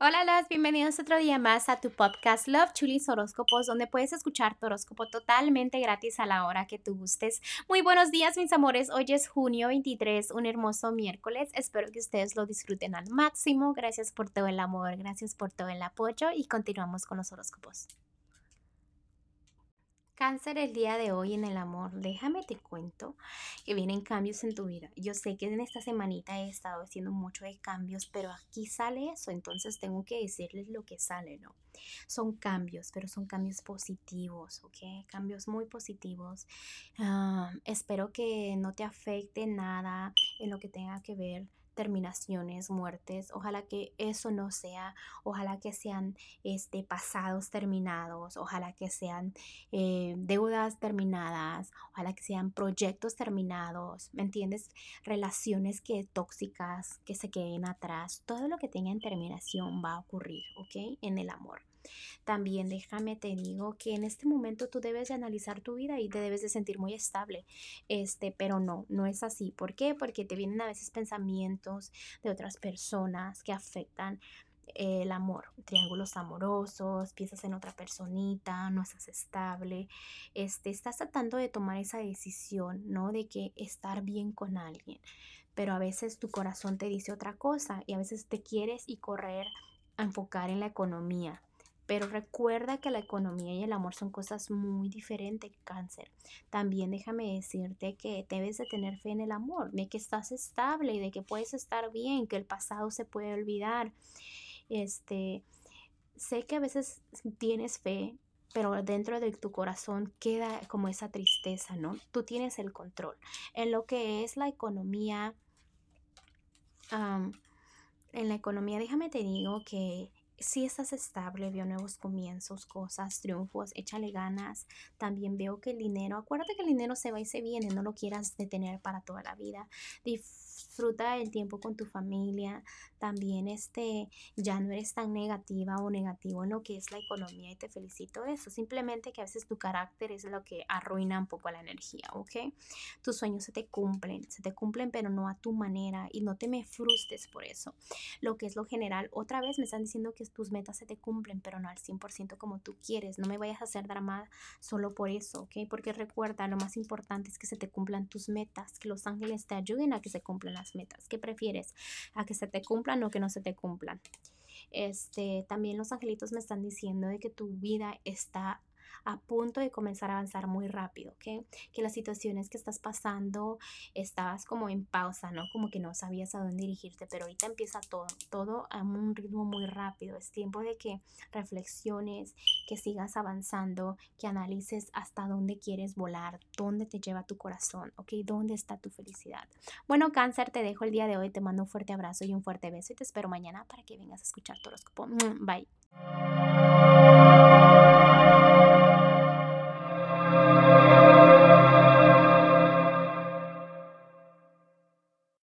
Hola, las bienvenidos otro día más a tu podcast Love Chulis Horóscopos, donde puedes escuchar tu horóscopo totalmente gratis a la hora que tú gustes. Muy buenos días, mis amores. Hoy es junio 23, un hermoso miércoles. Espero que ustedes lo disfruten al máximo. Gracias por todo el amor, gracias por todo el apoyo y continuamos con los horóscopos. Cáncer el día de hoy en el amor, déjame te cuento que vienen cambios en tu vida. Yo sé que en esta semanita he estado haciendo mucho de cambios, pero aquí sale eso, entonces tengo que decirles lo que sale, ¿no? Son cambios, pero son cambios positivos, ¿ok? Cambios muy positivos. Ah, espero que no te afecte nada en lo que tenga que ver terminaciones, muertes. Ojalá que eso no sea, ojalá que sean este, pasados terminados, ojalá que sean eh, deudas terminadas, ojalá que sean proyectos terminados, ¿me entiendes? Relaciones que tóxicas, que se queden atrás. Todo lo que tenga en terminación va a ocurrir, ¿ok? En el amor. También déjame te digo que en este momento tú debes de analizar tu vida y te debes de sentir muy estable. Este, pero no, no es así. ¿Por qué? Porque te vienen a veces pensamientos de otras personas que afectan el amor, triángulos amorosos, piensas en otra personita, no estás estable, este, estás tratando de tomar esa decisión, ¿no? De que estar bien con alguien, pero a veces tu corazón te dice otra cosa y a veces te quieres y correr a enfocar en la economía, pero recuerda que la economía y el amor son cosas muy diferentes, cáncer. También déjame decirte que debes de tener fe en el amor, de que estás estable y de que puedes estar bien, que el pasado se puede olvidar. Este, sé que a veces tienes fe, pero dentro de tu corazón queda como esa tristeza, ¿no? Tú tienes el control. En lo que es la economía, en la economía, déjame te digo que si estás estable, veo nuevos comienzos, cosas, triunfos, échale ganas. También veo que el dinero, acuérdate que el dinero se va y se viene, no lo quieras detener para toda la vida disfruta el tiempo con tu familia, también este, ya no eres tan negativa o negativo en lo que es la economía y te felicito de eso. Simplemente que a veces tu carácter es lo que arruina un poco la energía, ¿ok? Tus sueños se te cumplen, se te cumplen pero no a tu manera y no te me frustres por eso. Lo que es lo general, otra vez me están diciendo que tus metas se te cumplen pero no al 100% como tú quieres. No me vayas a hacer drama solo por eso, ¿ok? Porque recuerda, lo más importante es que se te cumplan tus metas, que los ángeles te ayuden a que se cumplan las metas. ¿Qué prefieres? ¿A que se te cumplan o que no se te cumplan? Este, también los angelitos me están diciendo de que tu vida está a punto de comenzar a avanzar muy rápido, ¿ok? Que las situaciones que estás pasando estabas como en pausa, ¿no? Como que no sabías a dónde dirigirte, pero ahorita empieza todo, todo a un ritmo muy rápido. Es tiempo de que reflexiones, que sigas avanzando, que analices hasta dónde quieres volar, dónde te lleva tu corazón, ¿ok? ¿Dónde está tu felicidad? Bueno, cáncer, te dejo el día de hoy, te mando un fuerte abrazo y un fuerte beso y te espero mañana para que vengas a escuchar tu horóscopo. Bye.